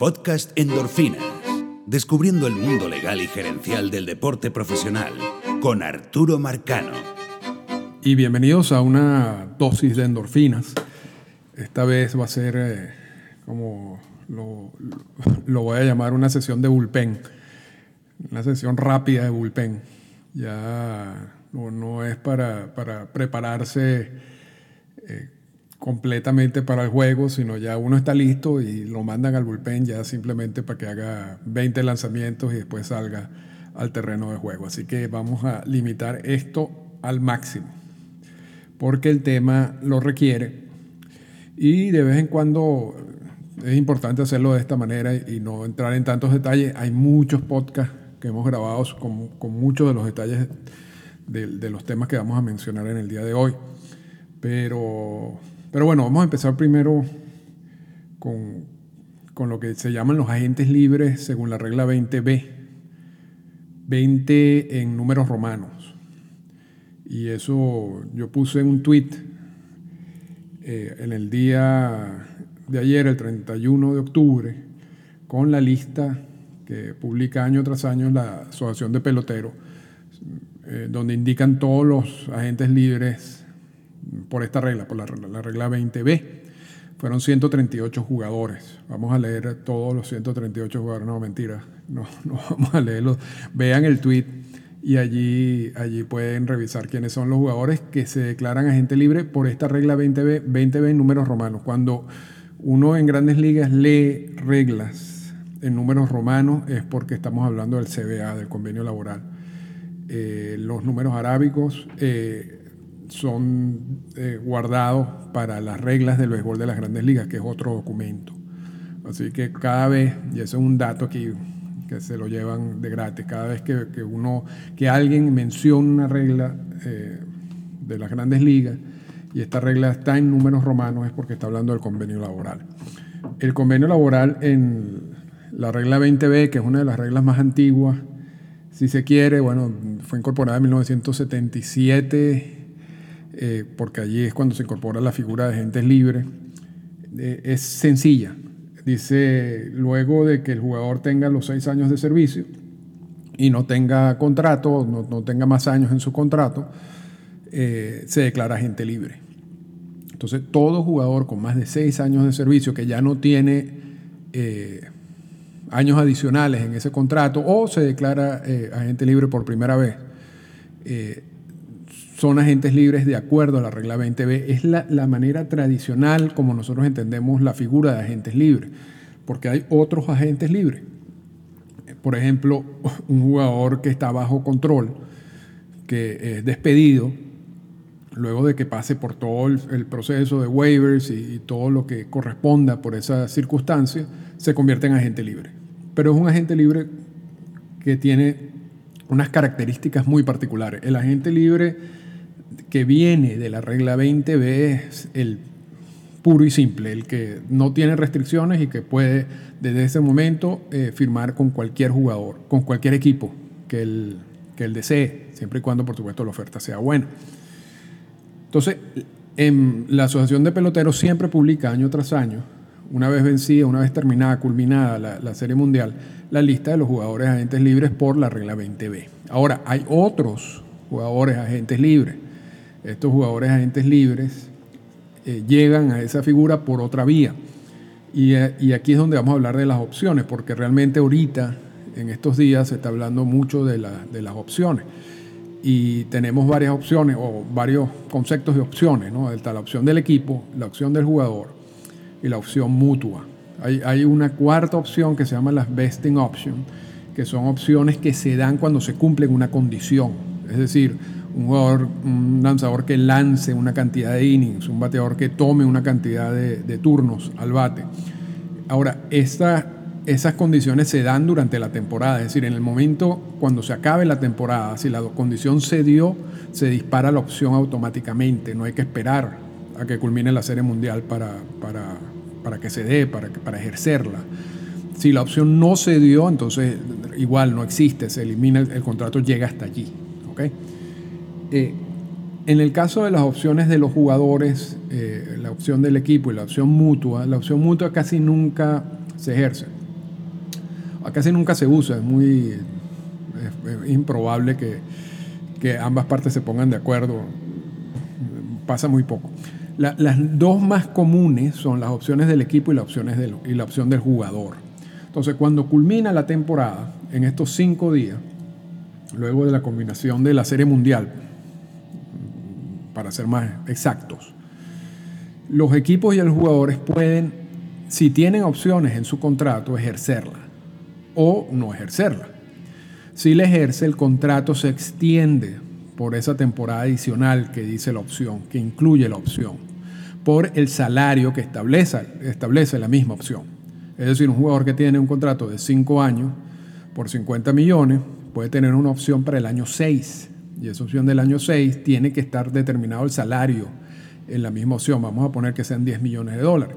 Podcast Endorfinas, descubriendo el mundo legal y gerencial del deporte profesional, con Arturo Marcano. Y bienvenidos a una dosis de endorfinas. Esta vez va a ser eh, como lo, voy a llamar una sesión de bullpen, una sesión rápida de bullpen. Ya no, es para, para prepararse. Eh, completamente para el juego, sino ya uno está listo y lo mandan al bullpen ya simplemente para que haga 20 lanzamientos y después salga al terreno de juego. Así que vamos a limitar esto al máximo, porque el tema lo requiere y de vez en cuando es importante hacerlo de esta manera y no entrar en tantos detalles. Hay muchos podcasts que hemos grabado con, muchos de los detalles de, de los temas que vamos a mencionar en el día de hoy. Pero pero bueno, vamos a empezar primero con, lo que se llaman los agentes libres según la regla 20b. 20 en números romanos. Y eso yo puse un tweet eh, en el día de ayer, el 31 de octubre, con la lista que publica año tras año la Asociación de Peloteros, eh, donde indican todos los agentes libres por esta regla, por la, regla 20B. Fueron 138 jugadores. Vamos a leer todos los 138 jugadores. No, mentira. No, no vamos a leerlos. Vean el tweet y allí, allí pueden revisar quiénes son los jugadores que se declaran agente libre por esta regla 20B, 20B en números romanos. Cuando uno en grandes ligas lee reglas en números romanos es porque estamos hablando del CBA, del convenio laboral. Eh, los números arábicos eh, son eh, guardados para las reglas del béisbol de las grandes ligas, que es otro documento. Así que cada vez, y eso es un dato aquí que se lo llevan de gratis, cada vez que, uno, que alguien menciona una regla eh, de las grandes ligas y esta regla está en números romanos es porque está hablando del convenio laboral. El convenio laboral en la regla 20B, que es una de las reglas más antiguas, si se quiere, bueno, fue incorporada en 1977 eh, porque allí es cuando se incorpora la figura de agentes libres, eh, es sencilla. Dice, luego de que el jugador tenga los seis años de servicio y no tenga contrato, no, tenga más años en su contrato, eh, se declara agente libre. Entonces, todo jugador con más de seis años de servicio que ya no tiene años adicionales en ese contrato o se declara agente libre por primera vez, son agentes libres de acuerdo a la regla 20b. Es la, manera tradicional como nosotros entendemos la figura de agentes libres, porque hay otros agentes libres. Por ejemplo, un jugador que está bajo control, que es despedido, luego de que pase por todo el, proceso de waivers y, y, todo lo que corresponda por esa circunstancia, se convierte en agente libre. Pero es un agente libre que tiene unas características muy particulares. El agente libre que viene de la regla 20B es el puro y simple, el que no tiene restricciones y que puede desde ese momento eh, firmar con cualquier jugador, con cualquier equipo que él, que él desee, siempre y cuando por supuesto la oferta sea buena. Entonces, en la Asociación de Peloteros siempre publica año tras año, una vez vencida, una vez terminada, culminada la, la Serie Mundial, la lista de los jugadores agentes libres por la regla 20B. Ahora, hay otros jugadores agentes libres estos jugadores agentes libres eh, llegan a esa figura por otra vía. Eh, y, aquí es donde vamos a hablar de las opciones, porque realmente ahorita, en estos días, se está hablando mucho de, las opciones. Y tenemos varias opciones o varios conceptos de opciones. ¿no? Está la opción del equipo, la opción del jugador y la opción mutua. Hay, hay una cuarta opción que se llama las vesting option, que son opciones que se dan cuando se cumple una condición. Es decir, un un lanzador que lance una cantidad de innings, un bateador que tome una cantidad de, turnos al bate. Ahora, esas condiciones se dan durante la temporada, es decir, en el momento cuando se acabe la temporada, si la condición se dio, se dispara la opción automáticamente, no hay que esperar a que culmine la Serie Mundial para, para, que se dé, para, para ejercerla. Si la opción no se dio, entonces igual no existe, se elimina el, el contrato, llega hasta allí. ¿okay? Eh, en el caso de las opciones de los jugadores, eh, la opción del equipo y la opción mutua, la opción mutua casi nunca se ejerce. casi nunca se usa, es muy improbable que, que, ambas partes se pongan de acuerdo, pasa muy poco. las dos más comunes son las opciones del equipo y, las opciones del, y la opción del jugador. Entonces, cuando culmina la temporada, en estos cinco días, luego de la combinación de la Serie Mundial, para ser más exactos, los equipos y los jugadores pueden, si tienen opciones en su contrato, ejercerla o no ejercerla. Si la ejerce, el contrato se extiende por esa temporada adicional que dice la opción, que incluye la opción, por el salario que establece, establece la misma opción. Es decir, un jugador que tiene un contrato de 5 años por 50 millones puede tener una opción para el año 6. Y esa opción del año 6 tiene que estar determinado el salario en la misma opción. Vamos a poner que sean 10 millones de dólares.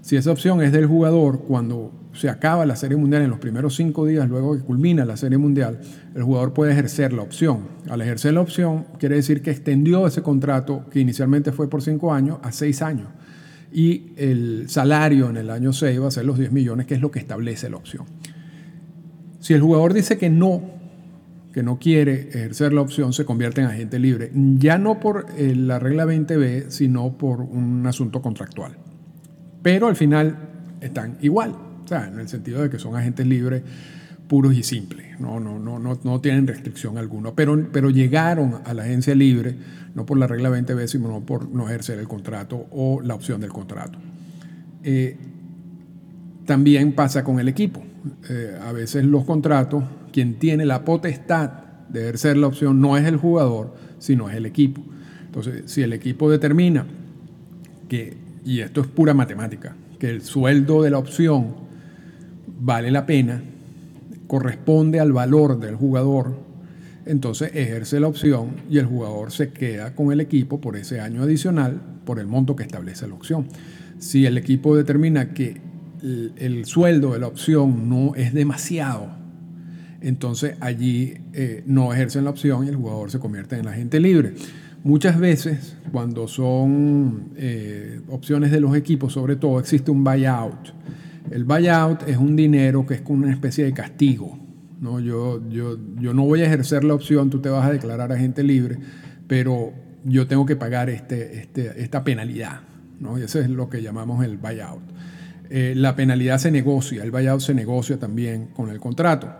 Si esa opción es del jugador, cuando se acaba la Serie Mundial en los primeros cinco días, luego que culmina la Serie Mundial, el jugador puede ejercer la opción. Al ejercer la opción, quiere decir que extendió ese contrato, que inicialmente fue por cinco años, a seis años. Y el salario en el año 6 va a ser los 10 millones, que es lo que establece la opción. Si el jugador dice que no, que no quiere ejercer la opción, se convierte en agente libre, ya no por eh, la regla 20B, sino por un asunto contractual. Pero al final están igual, o sea, en el sentido de que son agentes libres puros y simples, no, no, no, no, no tienen restricción alguna, pero, pero llegaron a la agencia libre no por la regla 20B, sino por no ejercer el contrato o la opción del contrato. Eh, también pasa con el equipo. Eh, a veces los contratos, quien tiene la potestad de ejercer la opción no es el jugador, sino es el equipo. Entonces, si el equipo determina que y esto es pura matemática, que el sueldo de la opción vale la pena, corresponde al valor del jugador, entonces ejerce la opción y el jugador se queda con el equipo por ese año adicional por el monto que establece la opción. Si el equipo determina que el, sueldo de la opción no es demasiado, entonces allí eh, no ejercen la opción y el jugador se convierte en agente libre. Muchas veces, cuando son eh, opciones de los equipos, sobre todo, existe un buyout. El buyout es un dinero que es como una especie de castigo. ¿no? Yo, yo, yo no voy a ejercer la opción, tú te vas a declarar agente libre, pero yo tengo que pagar este, este, esta penalidad. ¿no? Y eso es lo que llamamos el buyout. Eh, la penalidad se negocia, el buyout se negocia también con el contrato.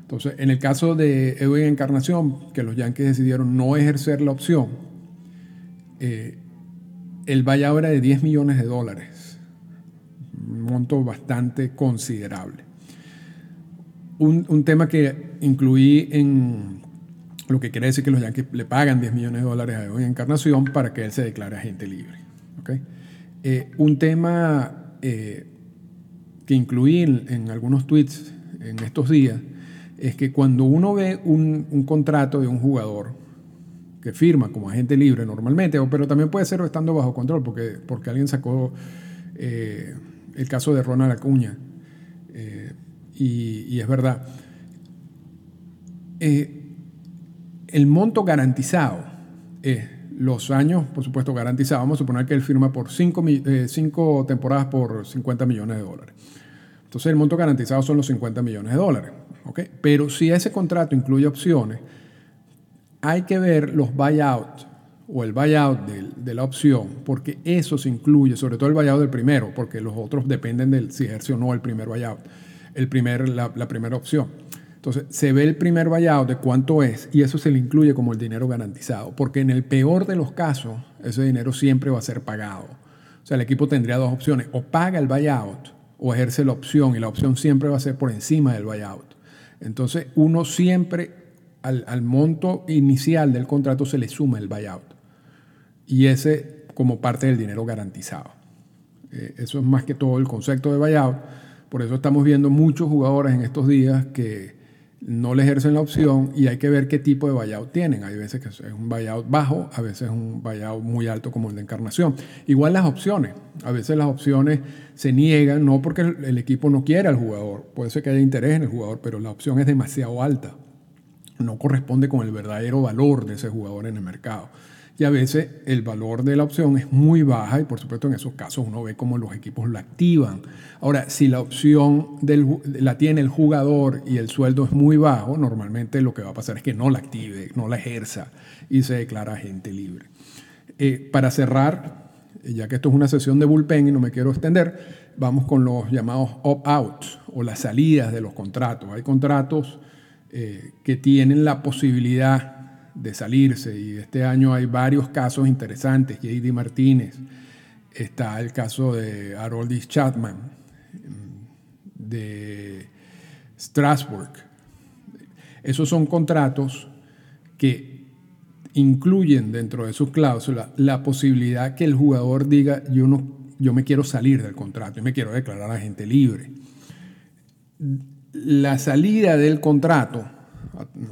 Entonces, en el caso de Edwin Encarnación, que los Yankees decidieron no ejercer la opción, eh, el buyout era de 10 millones de dólares, un monto bastante considerable. Un, tema que incluí en lo que quiere decir que los Yankees le pagan 10 millones de dólares a Edwin Encarnación para que él se declare agente libre. Eh, un tema que incluí en, algunos tweets en estos días es que cuando uno ve un, contrato de un jugador que firma como agente libre normalmente, pero también puede ser estando bajo control, porque, porque alguien sacó eh, el caso de Ronald Acuña, eh, y, es verdad. Eh, el monto garantizado es los años, por supuesto, garantizados. Vamos a suponer que él firma por cinco, cinco temporadas por 50 millones de dólares. Entonces el monto garantizado son los 50 millones de dólares. Pero si ese contrato incluye opciones, hay que ver los buyouts o el buyout de, la opción, porque eso se incluye, sobre todo el buyout del primero, porque los otros dependen del si ejerce o no el primer buyout, el primer, la primera opción. Entonces, se ve el primer buyout de cuánto es y eso se le incluye como el dinero garantizado, porque en el peor de los casos, ese dinero siempre va a ser pagado. O sea, el equipo tendría dos opciones, o paga el buyout o ejerce la opción y la opción siempre va a ser por encima del buyout. Entonces, uno siempre al, monto inicial del contrato se le suma el buyout. Y ese como parte del dinero garantizado. Eh, eso es más que todo el concepto de buyout. Por eso estamos viendo muchos jugadores en estos días que no le ejercen la opción y hay que ver qué tipo de buyout tienen. Hay veces que es un buyout bajo, a veces un buyout muy alto como el de encarnación. Igual las opciones. A veces las opciones se niegan, no porque el equipo no quiera al jugador, puede ser que haya interés en el jugador, pero la opción es demasiado alta. No corresponde con el verdadero valor de ese jugador en el mercado. Y a veces el valor de la opción es muy baja y por supuesto en esos casos uno ve cómo los equipos la activan. Ahora, si la opción la tiene el jugador y el sueldo es muy bajo, normalmente lo que va a pasar es que no la active, no la ejerza y se declara agente libre. Eh, para cerrar, ya que esto es una sesión de bullpen y no me quiero extender, vamos con los llamados opt-outs o las salidas de los contratos. Hay contratos eh, que tienen la posibilidad de salirse. Y este año hay varios casos interesantes. J.D. Martínez, está el caso de Haroldis Chapman, de Strasbourg. Esos son contratos que incluyen dentro de sus cláusulas la posibilidad que el jugador diga yo no yo me quiero salir del contrato y me quiero declarar agente libre. La salida del contrato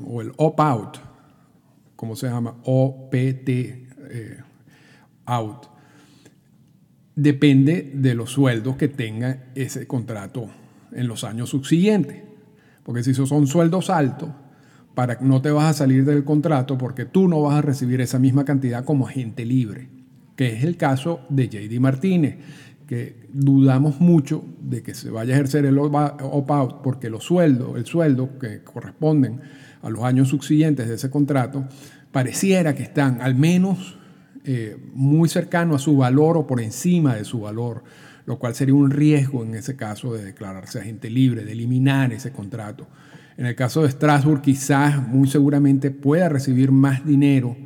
o el opt-out ¿cómo se llama? OPT eh, out. Depende de los sueldos que tenga ese contrato en los años subsiguientes. Porque si son sueldos altos, para, no te vas a salir del contrato porque tú no vas a recibir esa misma cantidad como agente libre, que es el caso de JD Martínez, que dudamos mucho de que se vaya a ejercer el opt-out porque los sueldos, el sueldo que corresponden a los años subsiguientes de ese contrato, pareciera que están al menos eh, muy cercano a su valor o por encima de su valor, lo cual sería un riesgo en ese caso de declararse agente libre, de eliminar ese contrato. En el caso de Strasbourg, quizás muy seguramente pueda recibir más dinero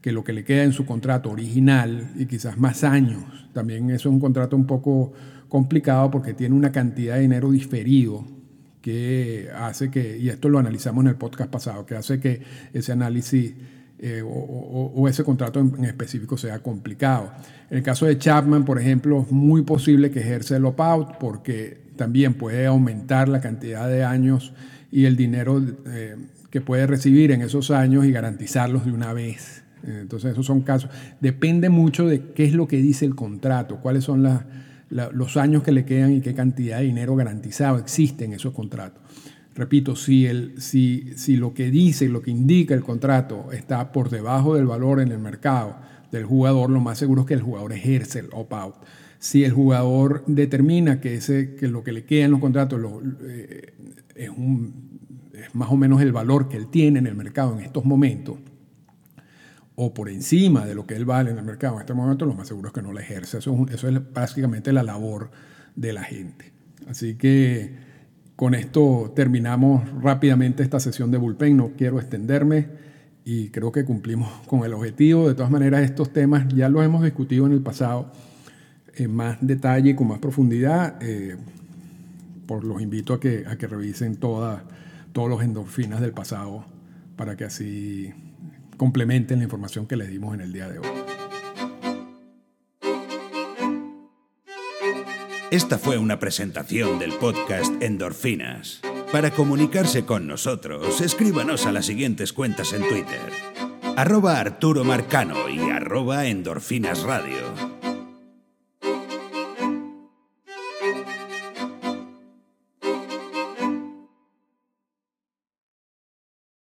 que lo que le queda en su contrato original y quizás más años. También eso es un contrato un poco complicado porque tiene una cantidad de dinero diferido que hace que, y esto lo analizamos en el podcast pasado, que hace que ese análisis eh, o, ese contrato en, específico sea complicado. En el caso de Chapman, por ejemplo, es muy posible que ejerce el opt-out porque también puede aumentar la cantidad de años y el dinero eh, que puede recibir en esos años y garantizarlos de una vez. Entonces, esos son casos. Depende mucho de qué es lo que dice el contrato, cuáles son las los años que le quedan y qué cantidad de dinero garantizado existe en esos contratos. Repito, si, el, si, si lo que dice, lo que indica el contrato está por debajo del valor en el mercado del jugador, lo más seguro es que el jugador ejerce el opt-out. Si el jugador determina que, ese, que lo que le queda en los contratos eh, es, un, es más o menos el valor que él tiene en el mercado en estos momentos, o por encima de lo que él vale en el mercado en este momento, lo más seguro es que no la ejerce. Eso es, eso es prácticamente la labor de la gente. Así que con esto terminamos rápidamente esta sesión de bullpen. No quiero extenderme y creo que cumplimos con el objetivo. De todas maneras, estos temas ya los hemos discutido en el pasado en más detalle y con más profundidad. Eh, por los invito a que, a que revisen todas, todos los endorfinas del pasado para que así complementen la información que les dimos en el día de hoy. Esta fue una presentación del podcast Endorfinas. Para comunicarse con nosotros, escríbanos a las siguientes cuentas en Twitter. Arroba Arturo Marcano y arroba Endorfinas Radio.